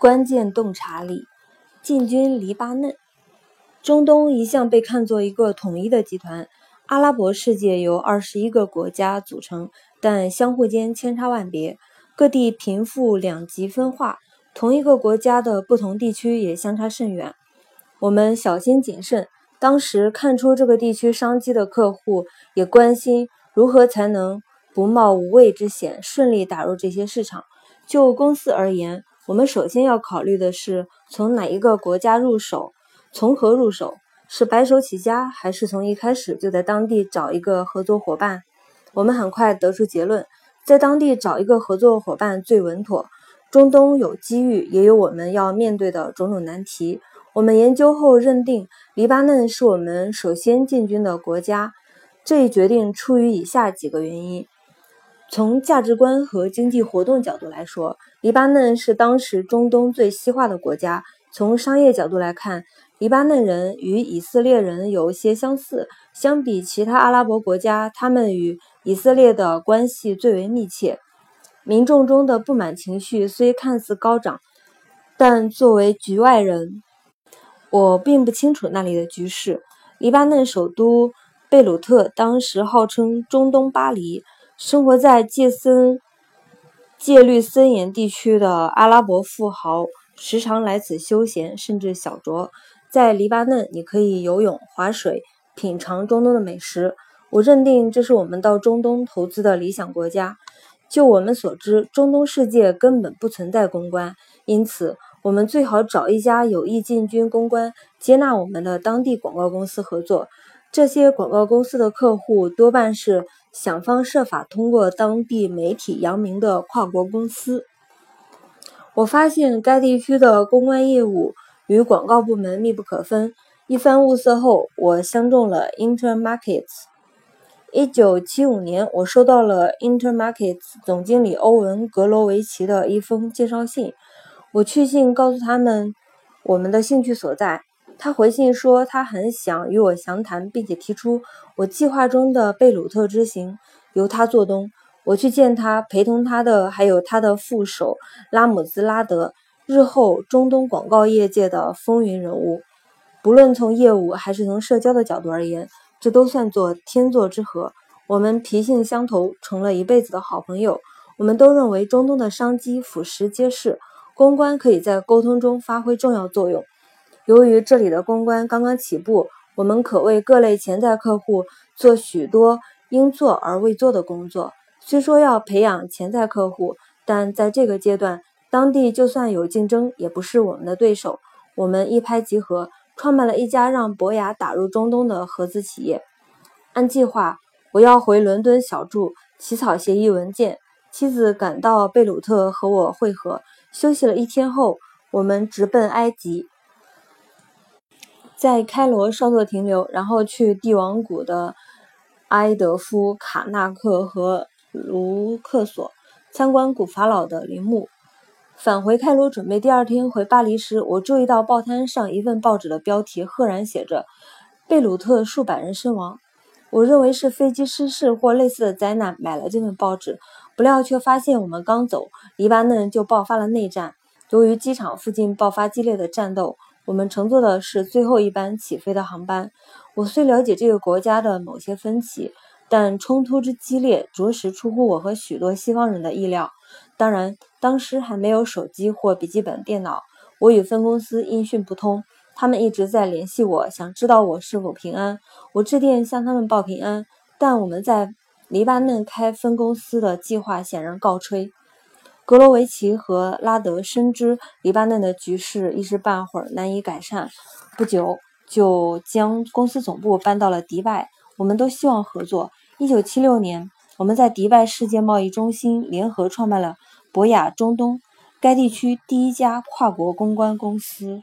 关键洞察力：进军黎巴嫩。中东一向被看作一个统一的集团，阿拉伯世界由二十一个国家组成，但相互间千差万别，各地贫富两极分化，同一个国家的不同地区也相差甚远。我们小心谨慎，当时看出这个地区商机的客户也关心如何才能不冒无谓之险，顺利打入这些市场。就公司而言，我们首先要考虑的是从哪一个国家入手，从何入手？是白手起家，还是从一开始就在当地找一个合作伙伴？我们很快得出结论，在当地找一个合作伙伴最稳妥。中东有机遇，也有我们要面对的种种难题。我们研究后认定，黎巴嫩是我们首先进军的国家。这一决定出于以下几个原因。从价值观和经济活动角度来说，黎巴嫩是当时中东最西化的国家。从商业角度来看，黎巴嫩人与以色列人有些相似。相比其他阿拉伯国家，他们与以色列的关系最为密切。民众中的不满情绪虽看似高涨，但作为局外人，我并不清楚那里的局势。黎巴嫩首都贝鲁特当时号称“中东巴黎”。生活在戒森、戒律森严地区的阿拉伯富豪时常来此休闲，甚至小酌。在黎巴嫩，你可以游泳、划水、品尝中东的美食。我认定这是我们到中东投资的理想国家。就我们所知，中东世界根本不存在公关，因此我们最好找一家有意进军公关、接纳我们的当地广告公司合作。这些广告公司的客户多半是想方设法通过当地媒体扬名的跨国公司。我发现该地区的公关业务与广告部门密不可分。一番物色后，我相中了 Intermarkets。一九七五年，我收到了 Intermarkets 总经理欧文·格罗维奇的一封介绍信。我去信告诉他们我们的兴趣所在。他回信说，他很想与我详谈，并且提出我计划中的贝鲁特之行由他做东。我去见他，陪同他的还有他的副手拉姆兹拉德，日后中东广告业界的风云人物。不论从业务还是从社交的角度而言，这都算作天作之合。我们脾性相投，成了一辈子的好朋友。我们都认为中东的商机俯拾皆是，公关可以在沟通中发挥重要作用。由于这里的公关刚刚起步，我们可为各类潜在客户做许多应做而未做的工作。虽说要培养潜在客户，但在这个阶段，当地就算有竞争，也不是我们的对手。我们一拍即合，创办了一家让博雅打入中东的合资企业。按计划，我要回伦敦小住，起草协议文件。妻子赶到贝鲁特和我会合。休息了一天后，我们直奔埃及。在开罗稍作停留，然后去帝王谷的埃德夫、卡纳克和卢克索参观古法老的陵墓。返回开罗准备第二天回巴黎时，我注意到报摊上一份报纸的标题赫然写着“贝鲁特数百人身亡”。我认为是飞机失事或类似的灾难，买了这份报纸。不料却发现我们刚走，黎巴嫩就爆发了内战。由于机场附近爆发激烈的战斗。我们乘坐的是最后一班起飞的航班。我虽了解这个国家的某些分歧，但冲突之激烈着实出乎我和许多西方人的意料。当然，当时还没有手机或笔记本电脑，我与分公司音讯不通，他们一直在联系我，想知道我是否平安。我致电向他们报平安，但我们在黎巴嫩开分公司的计划显然告吹。格罗维奇和拉德深知黎巴嫩的局势一时半会儿难以改善，不久就将公司总部搬到了迪拜。我们都希望合作。一九七六年，我们在迪拜世界贸易中心联合创办了博雅中东，该地区第一家跨国公关公司。